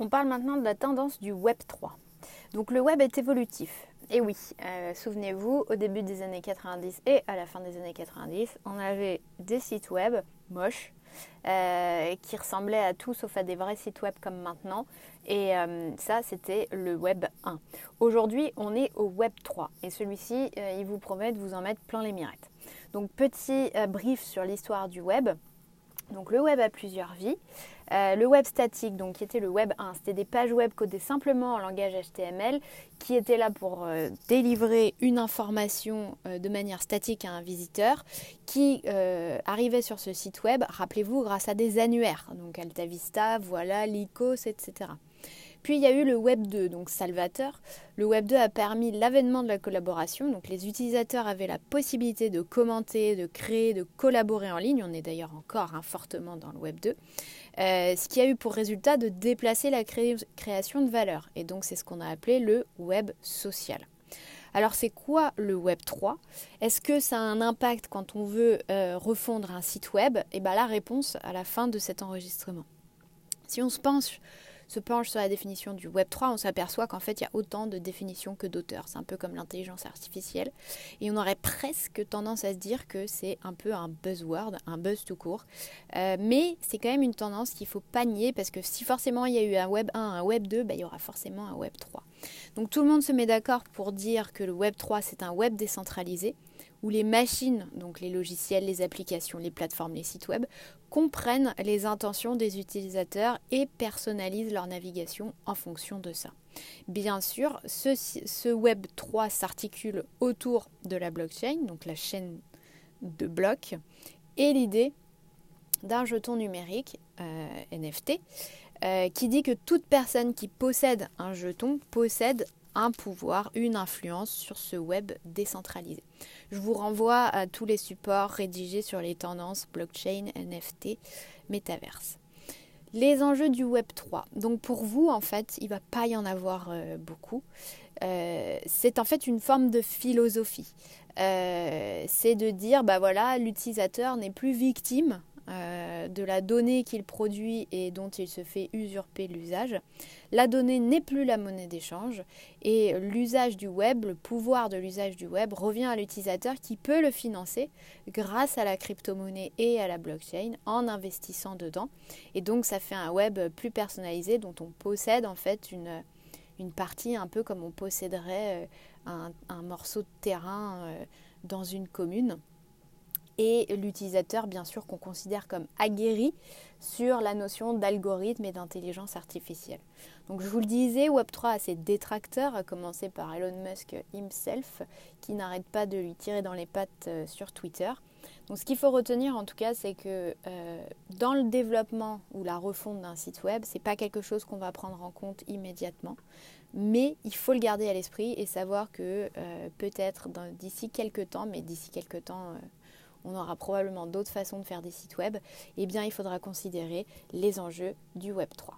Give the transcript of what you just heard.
On parle maintenant de la tendance du Web 3. Donc le web est évolutif. Et oui, euh, souvenez-vous, au début des années 90 et à la fin des années 90, on avait des sites web moches euh, qui ressemblaient à tout sauf à des vrais sites web comme maintenant. Et euh, ça, c'était le web 1. Aujourd'hui, on est au web 3. Et celui-ci, il vous promet de vous en mettre plein les mirettes. Donc petit brief sur l'histoire du web. Donc le web a plusieurs vies. Euh, le web statique, donc qui était le web 1, c'était des pages web codées simplement en langage HTML qui étaient là pour euh, délivrer une information euh, de manière statique à un visiteur qui arrivait sur ce site web, rappelez-vous, grâce à des annuaires, donc AltaVista, voilà, Lycos, etc. Puis il y a eu le Web 2, donc Salvateur. Le Web 2 a permis l'avènement de la collaboration, donc les utilisateurs avaient la possibilité de commenter, de créer, de collaborer en ligne. On est d'ailleurs encore hein, fortement dans le Web 2. Euh, ce qui a eu pour résultat de déplacer la création de valeur. Et donc c'est ce qu'on a appelé le Web social. Alors c'est quoi le Web 3 Est-ce que ça a un impact quand on veut euh, refondre un site web? Et eh bien la réponse à la fin de cet enregistrement. Si on se penche se penche sur la définition du Web 3, on s'aperçoit qu'en fait, il y a autant de définitions que d'auteurs. C'est un peu comme l'intelligence artificielle. Et on aurait presque tendance à se dire que c'est un peu un buzzword, un buzz tout court. Euh, mais c'est quand même une tendance qu'il faut pas nier parce que si forcément il y a eu un Web 1, un Web 2, bah, il y aura forcément un Web 3. Donc tout le monde se met d'accord pour dire que le Web 3, c'est un web décentralisé où les machines, donc les logiciels, les applications, les plateformes, les sites web, comprennent les intentions des utilisateurs et personnalisent leur navigation en fonction de ça. Bien sûr, ce, Web 3 s'articule autour de la blockchain, donc la chaîne de blocs, et l'idée d'un jeton numérique euh, NFT euh, qui dit que toute personne qui possède un jeton possède un pouvoir, une influence sur ce web décentralisé. Je vous renvoie à tous les supports rédigés sur les tendances blockchain, NFT, métaverse. Les enjeux du Web 3. Donc pour vous, en fait, il ne va pas y en avoir euh, beaucoup. Euh, c'est en fait une forme de philosophie. Euh, c'est de dire, bah voilà, l'utilisateur n'est plus victime euh, de la donnée qu'il produit et dont il se fait usurper l'usage. La donnée n'est plus la monnaie d'échange et l'usage du web, le pouvoir de l'usage du web revient à l'utilisateur qui peut le financer grâce à la crypto-monnaie et à la blockchain en investissant dedans. Et donc ça fait un web plus personnalisé dont on possède en fait une, partie un peu comme on posséderait euh, un, morceau de terrain euh, dans une commune et l'utilisateur, bien sûr, qu'on considère comme aguerri sur la notion d'algorithme et d'intelligence artificielle. Donc je vous le disais, Web3 a ses détracteurs, à commencer par Elon Musk himself, qui n'arrête pas de lui tirer dans les pattes euh, sur Twitter. Donc ce qu'il faut retenir en tout cas, c'est que euh, dans le développement ou la refonte d'un site web, ce n'est pas quelque chose qu'on va prendre en compte immédiatement. Mais il faut le garder à l'esprit et savoir que euh, peut-être d'ici quelques temps, mais d'ici quelques temps on aura probablement d'autres façons de faire des sites web, eh il faudra considérer les enjeux du Web 3.